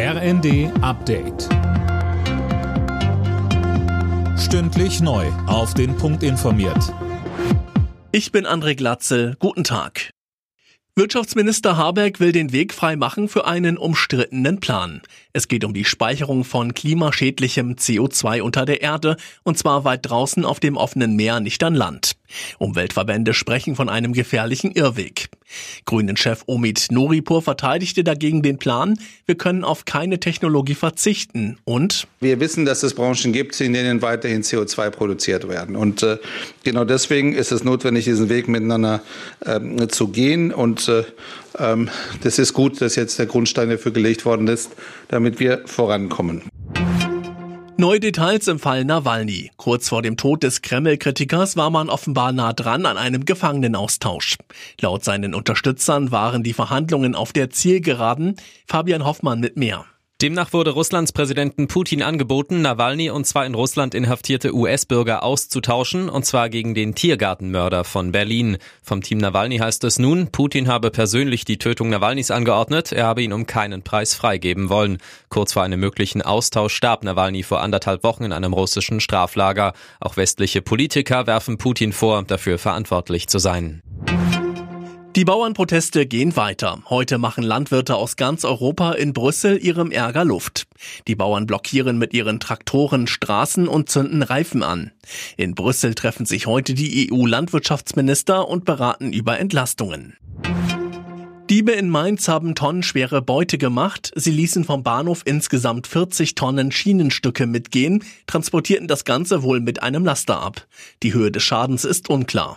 RND Update. Stündlich neu. Auf den Punkt informiert. Ich bin André Glatzel. Guten Tag. Wirtschaftsminister Habeck will den Weg frei machen für einen umstrittenen Plan. Es geht um die Speicherung von klimaschädlichem CO2 unter der Erde, und zwar weit draußen auf dem offenen Meer, nicht an Land. Umweltverbände sprechen von einem gefährlichen Irrweg. Grünen-Chef Omid Noripur verteidigte dagegen den Plan, wir können auf keine Technologie verzichten und wir wissen, dass es Branchen gibt, in denen weiterhin CO2 produziert werden. Und äh, genau deswegen ist es notwendig, diesen Weg miteinander äh, zu gehen. Und äh, ähm, das ist gut, dass jetzt der Grundstein dafür gelegt worden ist, damit wir vorankommen. Neue Details im Fall Nawalny. Kurz vor dem Tod des Kreml-Kritikers war man offenbar nah dran an einem Gefangenenaustausch. Laut seinen Unterstützern waren die Verhandlungen auf der Zielgeraden. Fabian Hoffmann mit mehr. Demnach wurde Russlands Präsidenten Putin angeboten, Nawalny und zwei in Russland inhaftierte US-Bürger auszutauschen, und zwar gegen den Tiergartenmörder von Berlin. Vom Team Nawalny heißt es nun, Putin habe persönlich die Tötung Nawalnys angeordnet, er habe ihn um keinen Preis freigeben wollen. Kurz vor einem möglichen Austausch starb Nawalny vor anderthalb Wochen in einem russischen Straflager. Auch westliche Politiker werfen Putin vor, dafür verantwortlich zu sein. Die Bauernproteste gehen weiter. Heute machen Landwirte aus ganz Europa in Brüssel ihrem Ärger Luft. Die Bauern blockieren mit ihren Traktoren Straßen und zünden Reifen an. In Brüssel treffen sich heute die EU-Landwirtschaftsminister und beraten über Entlastungen. Diebe in Mainz haben tonnenschwere Beute gemacht. Sie ließen vom Bahnhof insgesamt 40 Tonnen Schienenstücke mitgehen, transportierten das Ganze wohl mit einem Laster ab. Die Höhe des Schadens ist unklar.